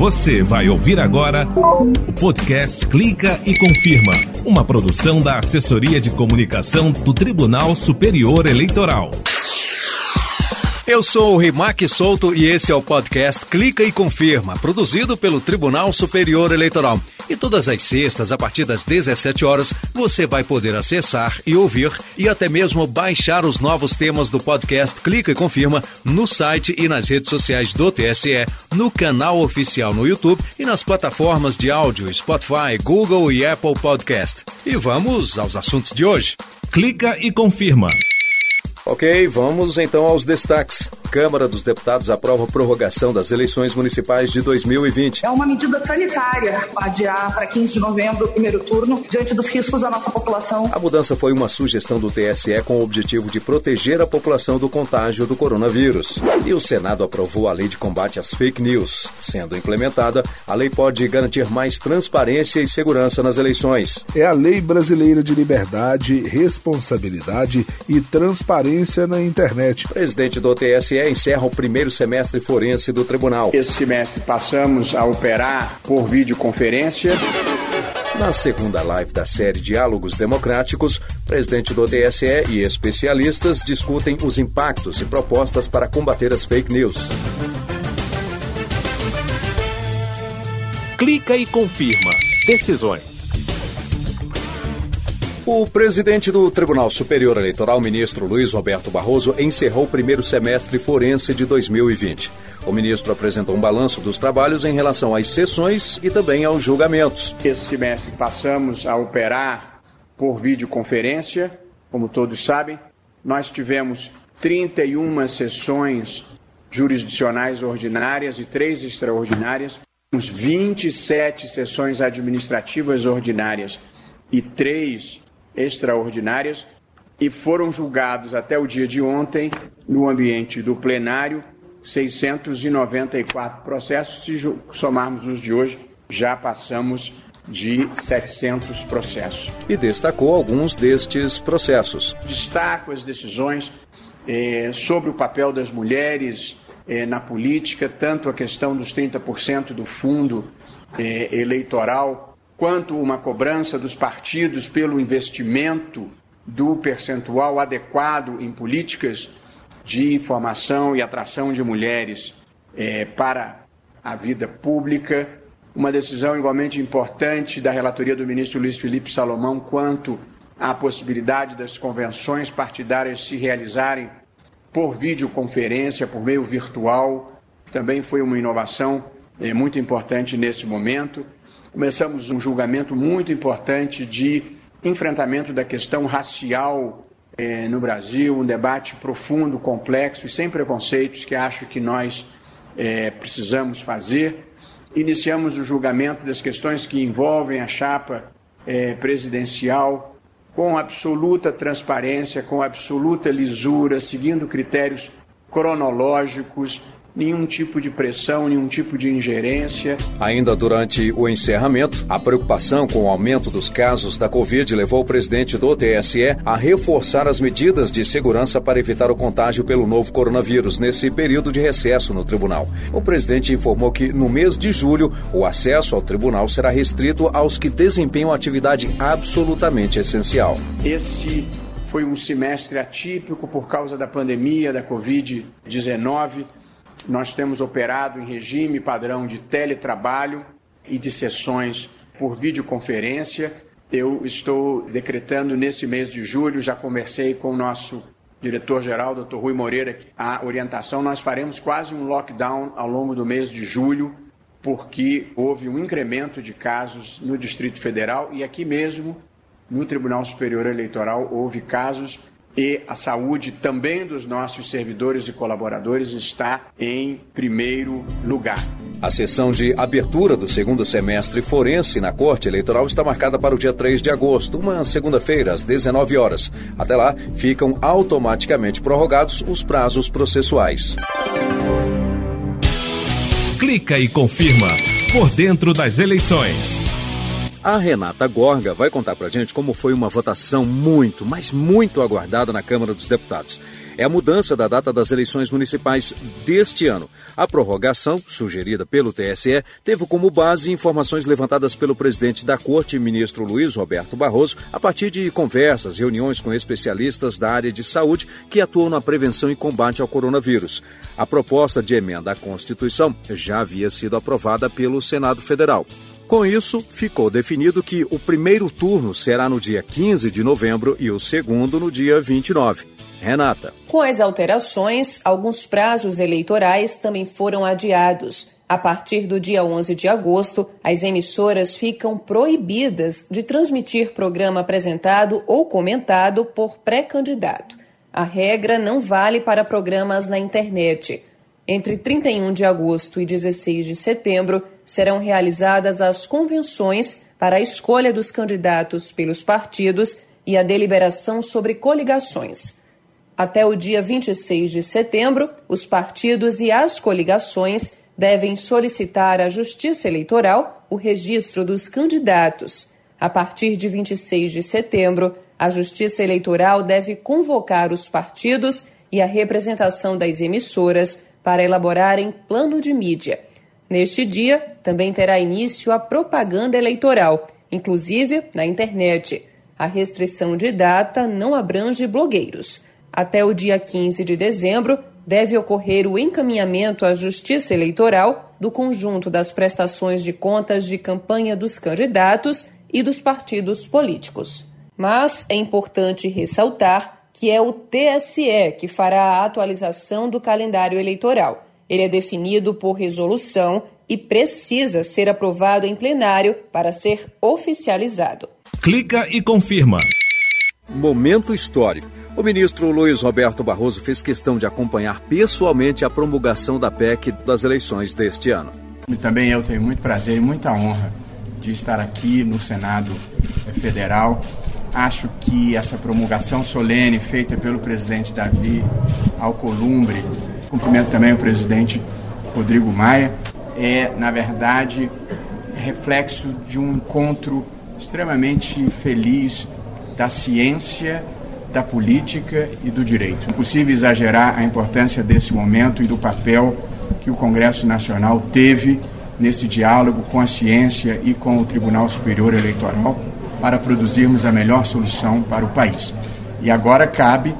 Você vai ouvir agora o podcast Clica e Confirma, uma produção da Assessoria de Comunicação do Tribunal Superior Eleitoral. Eu sou o Rimac Souto e esse é o podcast Clica e Confirma, produzido pelo Tribunal Superior Eleitoral. E todas as sextas, a partir das 17 horas, você vai poder acessar e ouvir e até mesmo baixar os novos temas do podcast Clica e Confirma no site e nas redes sociais do TSE, no canal oficial no YouTube e nas plataformas de áudio Spotify, Google e Apple Podcast. E vamos aos assuntos de hoje. Clica e confirma. Ok, vamos então aos destaques. Câmara dos Deputados aprova prorrogação das eleições municipais de 2020. É uma medida sanitária adiar para 15 de novembro o primeiro turno, diante dos riscos à nossa população. A mudança foi uma sugestão do TSE com o objetivo de proteger a população do contágio do coronavírus. E o Senado aprovou a lei de combate às fake news. Sendo implementada, a lei pode garantir mais transparência e segurança nas eleições. É a Lei Brasileira de Liberdade, Responsabilidade e Transparência na Internet. O presidente do TSE encerra o primeiro semestre forense do tribunal. Esse semestre passamos a operar por videoconferência. Na segunda live da série Diálogos Democráticos, presidente do TSE e especialistas discutem os impactos e propostas para combater as fake news. Clica e confirma. Decisões. O presidente do Tribunal Superior Eleitoral, ministro Luiz Roberto Barroso, encerrou o primeiro semestre forense de 2020. O ministro apresentou um balanço dos trabalhos em relação às sessões e também aos julgamentos. Esse semestre passamos a operar por videoconferência, como todos sabem. Nós tivemos 31 sessões jurisdicionais ordinárias e três extraordinárias, uns 27 sessões administrativas ordinárias e três extraordinárias e foram julgados até o dia de ontem, no ambiente do plenário, 694 processos. Se somarmos os de hoje, já passamos de 700 processos. E destacou alguns destes processos. Destaco as decisões eh, sobre o papel das mulheres eh, na política, tanto a questão dos 30% do fundo eh, eleitoral quanto uma cobrança dos partidos pelo investimento do percentual adequado em políticas de informação e atração de mulheres é, para a vida pública. Uma decisão igualmente importante da relatoria do ministro Luiz Felipe Salomão quanto à possibilidade das convenções partidárias se realizarem por videoconferência, por meio virtual. Também foi uma inovação é, muito importante nesse momento. Começamos um julgamento muito importante de enfrentamento da questão racial eh, no Brasil, um debate profundo, complexo e sem preconceitos que acho que nós eh, precisamos fazer. Iniciamos o julgamento das questões que envolvem a chapa eh, presidencial com absoluta transparência, com absoluta lisura, seguindo critérios cronológicos nenhum tipo de pressão, nenhum tipo de ingerência. Ainda durante o encerramento, a preocupação com o aumento dos casos da Covid levou o presidente do TSE a reforçar as medidas de segurança para evitar o contágio pelo novo coronavírus nesse período de recesso no tribunal. O presidente informou que no mês de julho o acesso ao tribunal será restrito aos que desempenham atividade absolutamente essencial. Esse foi um semestre atípico por causa da pandemia da Covid-19 nós temos operado em regime padrão de teletrabalho e de sessões por videoconferência. Eu estou decretando nesse mês de julho, já conversei com o nosso diretor-geral, Dr. Rui Moreira, a orientação, nós faremos quase um lockdown ao longo do mês de julho, porque houve um incremento de casos no Distrito Federal e aqui mesmo, no Tribunal Superior Eleitoral, houve casos e a saúde também dos nossos servidores e colaboradores está em primeiro lugar. A sessão de abertura do segundo semestre forense na Corte Eleitoral está marcada para o dia 3 de agosto, uma segunda-feira, às 19 horas. Até lá, ficam automaticamente prorrogados os prazos processuais. Clica e confirma por dentro das eleições. A Renata Gorga vai contar pra gente como foi uma votação muito, mas muito aguardada na Câmara dos Deputados. é a mudança da data das eleições municipais deste ano. A prorrogação, sugerida pelo TSE, teve como base informações levantadas pelo presidente da Corte, ministro Luiz Roberto Barroso, a partir de conversas, reuniões com especialistas da área de saúde que atuam na prevenção e combate ao coronavírus. A proposta de emenda à Constituição já havia sido aprovada pelo Senado Federal. Com isso, ficou definido que o primeiro turno será no dia 15 de novembro e o segundo no dia 29. Renata. Com as alterações, alguns prazos eleitorais também foram adiados. A partir do dia 11 de agosto, as emissoras ficam proibidas de transmitir programa apresentado ou comentado por pré-candidato. A regra não vale para programas na internet. Entre 31 de agosto e 16 de setembro, serão realizadas as convenções para a escolha dos candidatos pelos partidos e a deliberação sobre coligações. Até o dia 26 de setembro, os partidos e as coligações devem solicitar à Justiça Eleitoral o registro dos candidatos. A partir de 26 de setembro, a Justiça Eleitoral deve convocar os partidos e a representação das emissoras para elaborarem plano de mídia. Neste dia, também terá início a propaganda eleitoral, inclusive na internet. A restrição de data não abrange blogueiros. Até o dia 15 de dezembro, deve ocorrer o encaminhamento à Justiça Eleitoral do conjunto das prestações de contas de campanha dos candidatos e dos partidos políticos. Mas é importante ressaltar que é o TSE que fará a atualização do calendário eleitoral. Ele é definido por resolução e precisa ser aprovado em plenário para ser oficializado. Clica e confirma. Momento histórico. O ministro Luiz Roberto Barroso fez questão de acompanhar pessoalmente a promulgação da PEC das eleições deste ano. E também eu tenho muito prazer e muita honra de estar aqui no Senado Federal Acho que essa promulgação solene feita pelo presidente Davi Alcolumbre, cumprimento também o presidente Rodrigo Maia, é, na verdade, reflexo de um encontro extremamente feliz da ciência, da política e do direito. É impossível exagerar a importância desse momento e do papel que o Congresso Nacional teve nesse diálogo com a ciência e com o Tribunal Superior Eleitoral para produzirmos a melhor solução para o país. E agora cabe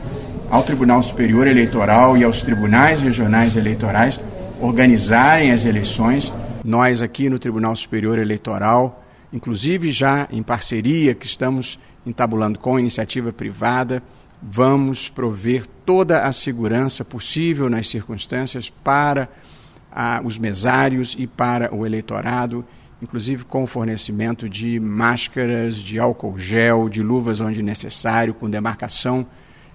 ao Tribunal Superior Eleitoral e aos tribunais regionais eleitorais organizarem as eleições. Nós aqui no Tribunal Superior Eleitoral, inclusive já em parceria que estamos entabulando com a iniciativa privada, vamos prover toda a segurança possível nas circunstâncias para ah, os mesários e para o eleitorado inclusive com o fornecimento de máscaras, de álcool gel, de luvas onde necessário, com demarcação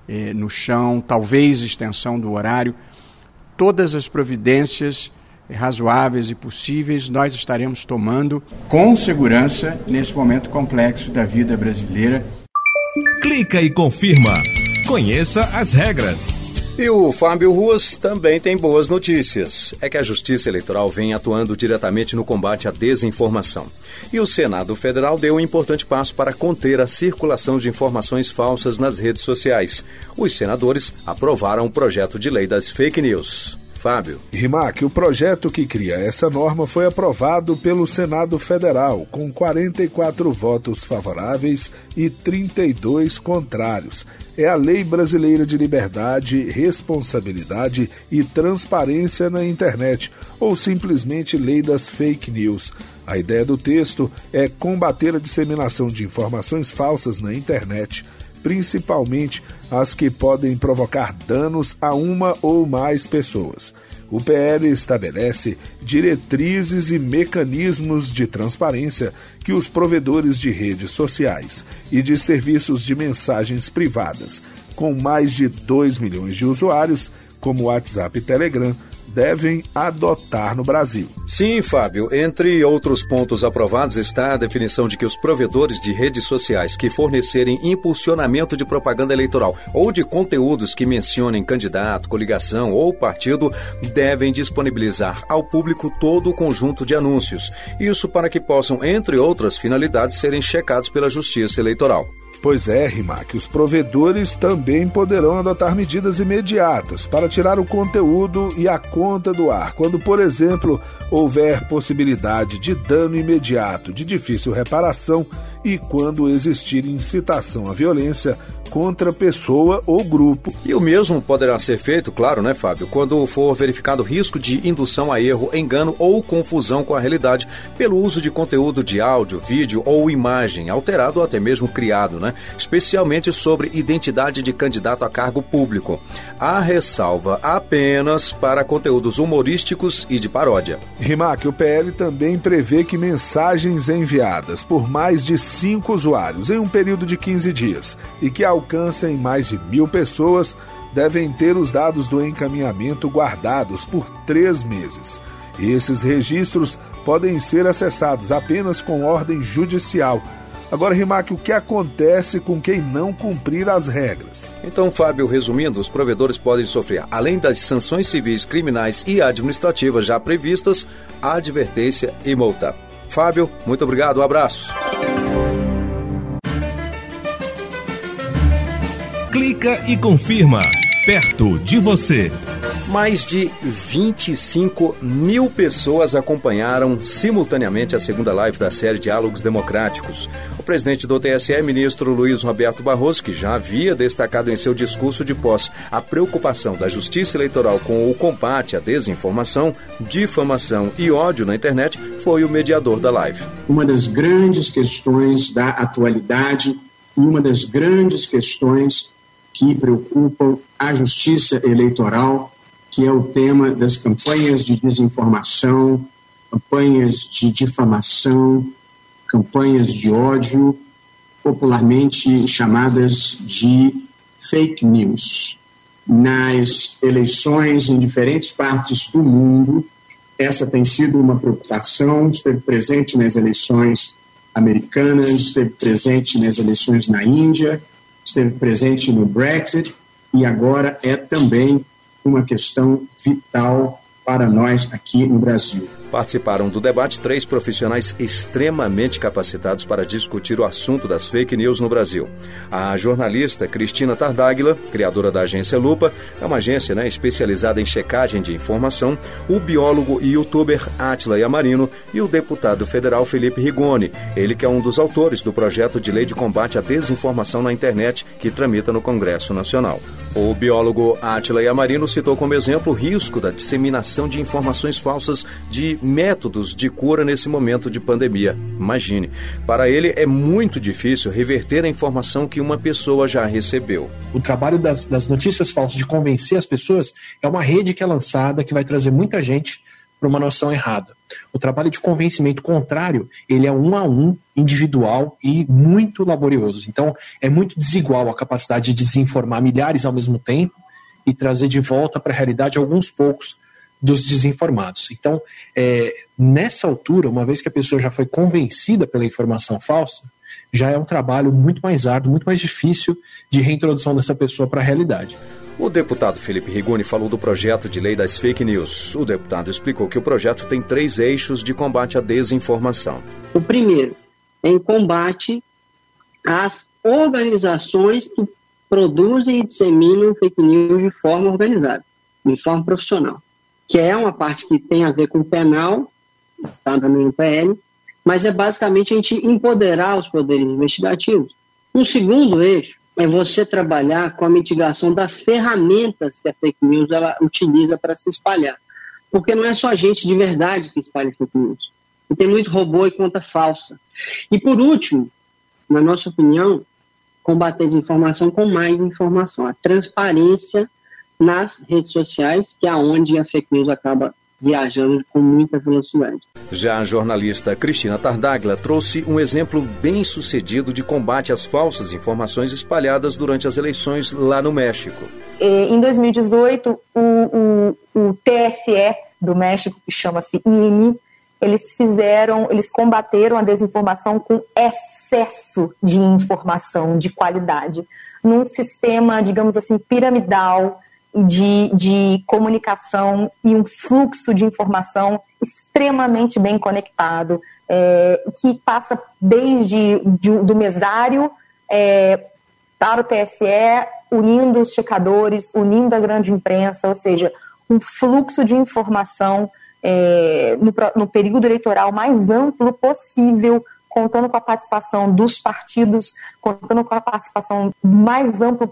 eh, no chão, talvez extensão do horário. Todas as providências razoáveis e possíveis nós estaremos tomando com segurança nesse momento complexo da vida brasileira. Clica e confirma. Conheça as regras. E o Fábio Ruas também tem boas notícias. É que a Justiça Eleitoral vem atuando diretamente no combate à desinformação. E o Senado Federal deu um importante passo para conter a circulação de informações falsas nas redes sociais. Os senadores aprovaram o projeto de lei das fake news. Fábio. Rimac, o projeto que cria essa norma foi aprovado pelo Senado Federal, com 44 votos favoráveis e 32 contrários. É a Lei Brasileira de Liberdade, Responsabilidade e Transparência na Internet, ou simplesmente Lei das Fake News. A ideia do texto é combater a disseminação de informações falsas na internet principalmente as que podem provocar danos a uma ou mais pessoas. O PL estabelece diretrizes e mecanismos de transparência que os provedores de redes sociais e de serviços de mensagens privadas, com mais de 2 milhões de usuários, como WhatsApp e Telegram, devem adotar no Brasil. Sim, Fábio. Entre outros pontos aprovados está a definição de que os provedores de redes sociais que fornecerem impulsionamento de propaganda eleitoral ou de conteúdos que mencionem candidato, coligação ou partido devem disponibilizar ao público todo o conjunto de anúncios. Isso para que possam, entre outras finalidades, serem checados pela Justiça Eleitoral. Pois é, Rimac, os provedores também poderão adotar medidas imediatas para tirar o conteúdo e a conta do ar, quando, por exemplo, houver possibilidade de dano imediato de difícil reparação e quando existir incitação à violência contra pessoa ou grupo. E o mesmo poderá ser feito, claro, né, Fábio, quando for verificado risco de indução a erro, engano ou confusão com a realidade pelo uso de conteúdo de áudio, vídeo ou imagem alterado ou até mesmo criado, né, especialmente sobre identidade de candidato a cargo público. Há ressalva apenas para conteúdos humorísticos e de paródia. Rimac, o PL também prevê que mensagens enviadas por mais de cinco usuários em um período de 15 dias e que alcancem mais de mil pessoas devem ter os dados do encaminhamento guardados por três meses. Esses registros podem ser acessados apenas com ordem judicial. Agora, Rimac, o que acontece com quem não cumprir as regras? Então, Fábio, resumindo, os provedores podem sofrer, além das sanções civis, criminais e administrativas já previstas, advertência e multa. Fábio, muito obrigado, um abraço. Clica e confirma. Perto de você. Mais de 25 mil pessoas acompanharam simultaneamente a segunda live da série Diálogos Democráticos. O presidente do TSE, ministro Luiz Roberto Barroso, que já havia destacado em seu discurso de posse a preocupação da justiça eleitoral com o combate à desinformação, difamação e ódio na internet, foi o mediador da live. Uma das grandes questões da atualidade e uma das grandes questões que preocupam a justiça eleitoral, que é o tema das campanhas de desinformação, campanhas de difamação, campanhas de ódio, popularmente chamadas de fake news. Nas eleições em diferentes partes do mundo, essa tem sido uma preocupação, esteve presente nas eleições americanas, esteve presente nas eleições na Índia, esteve presente no Brexit e agora é também uma questão vital para nós aqui no Brasil. Participaram do debate três profissionais extremamente capacitados para discutir o assunto das fake news no Brasil. A jornalista Cristina Tardáguila, criadora da agência Lupa, é uma agência né, especializada em checagem de informação, o biólogo e youtuber Atila Yamarino e o deputado federal Felipe Rigoni, ele que é um dos autores do projeto de lei de combate à desinformação na internet que tramita no Congresso Nacional. O biólogo Atila Yamarino citou como exemplo o risco da disseminação de informações falsas de métodos de cura nesse momento de pandemia. Imagine, para ele é muito difícil reverter a informação que uma pessoa já recebeu. O trabalho das, das notícias falsas, de convencer as pessoas, é uma rede que é lançada que vai trazer muita gente para uma noção errada. O trabalho de convencimento contrário, ele é um a um, individual e muito laborioso. Então, é muito desigual a capacidade de desinformar milhares ao mesmo tempo e trazer de volta para a realidade alguns poucos dos desinformados. Então, é, nessa altura, uma vez que a pessoa já foi convencida pela informação falsa, já é um trabalho muito mais árduo, muito mais difícil de reintrodução dessa pessoa para a realidade. O deputado Felipe Rigoni falou do projeto de lei das fake news. O deputado explicou que o projeto tem três eixos de combate à desinformação. O primeiro é em combate às organizações que produzem e disseminam fake news de forma organizada, de forma profissional que é uma parte que tem a ver com penal, está no PL, mas é basicamente a gente empoderar os poderes investigativos. Um segundo eixo é você trabalhar com a mitigação das ferramentas que a fake news ela utiliza para se espalhar. Porque não é só gente de verdade que espalha fake news. E tem muito robô e conta falsa. E por último, na nossa opinião, combater desinformação com mais informação. A transparência nas redes sociais, que é onde a fake news acaba viajando com muita velocidade. Já a jornalista Cristina Tardaglia trouxe um exemplo bem sucedido de combate às falsas informações espalhadas durante as eleições lá no México. É, em 2018, o, o, o TSE do México, que chama-se INI, eles fizeram, eles combateram a desinformação com excesso de informação de qualidade, num sistema, digamos assim, piramidal, de, de comunicação e um fluxo de informação extremamente bem conectado, é, que passa desde de, do mesário é, para o TSE, unindo os checadores, unindo a grande imprensa, ou seja, um fluxo de informação é, no, no período eleitoral mais amplo possível, contando com a participação dos partidos, contando com a participação mais ampla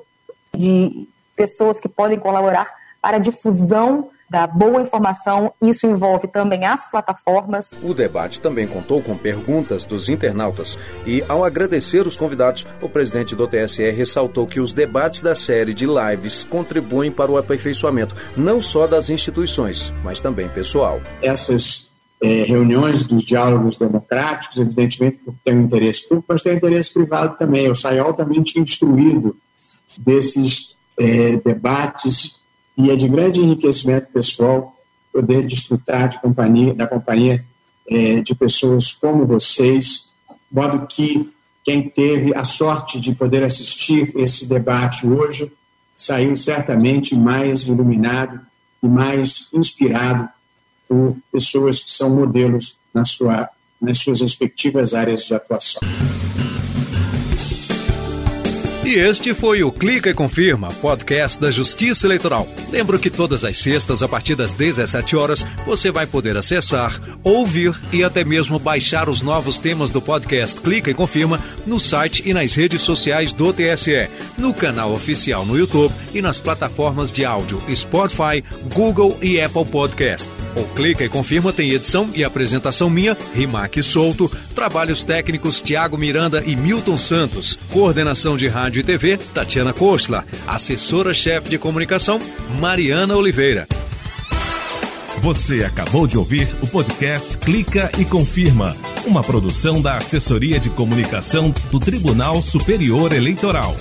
de pessoas que podem colaborar para a difusão da boa informação. Isso envolve também as plataformas. O debate também contou com perguntas dos internautas e, ao agradecer os convidados, o presidente do TSE ressaltou que os debates da série de lives contribuem para o aperfeiçoamento não só das instituições, mas também pessoal. Essas é, reuniões dos diálogos democráticos, evidentemente, porque tem um interesse público, mas tem um interesse privado também. O SAIOL altamente instruído desses é, debates e é de grande enriquecimento pessoal poder desfrutar de companhia, da companhia é, de pessoas como vocês, modo que quem teve a sorte de poder assistir esse debate hoje saiu certamente mais iluminado e mais inspirado por pessoas que são modelos na sua, nas suas respectivas áreas de atuação. Este foi o Clica e Confirma, podcast da Justiça Eleitoral. Lembro que todas as sextas, a partir das 17 horas, você vai poder acessar, ouvir e até mesmo baixar os novos temas do podcast Clica e Confirma no site e nas redes sociais do TSE, no canal oficial no YouTube e nas plataformas de áudio Spotify, Google e Apple Podcast. O Clica e Confirma tem edição e apresentação minha, Rimac Souto, trabalhos técnicos Tiago Miranda e Milton Santos, coordenação de rádio TV, Tatiana Kostla, assessora-chefe de comunicação, Mariana Oliveira. Você acabou de ouvir o podcast Clica e Confirma, uma produção da Assessoria de Comunicação do Tribunal Superior Eleitoral.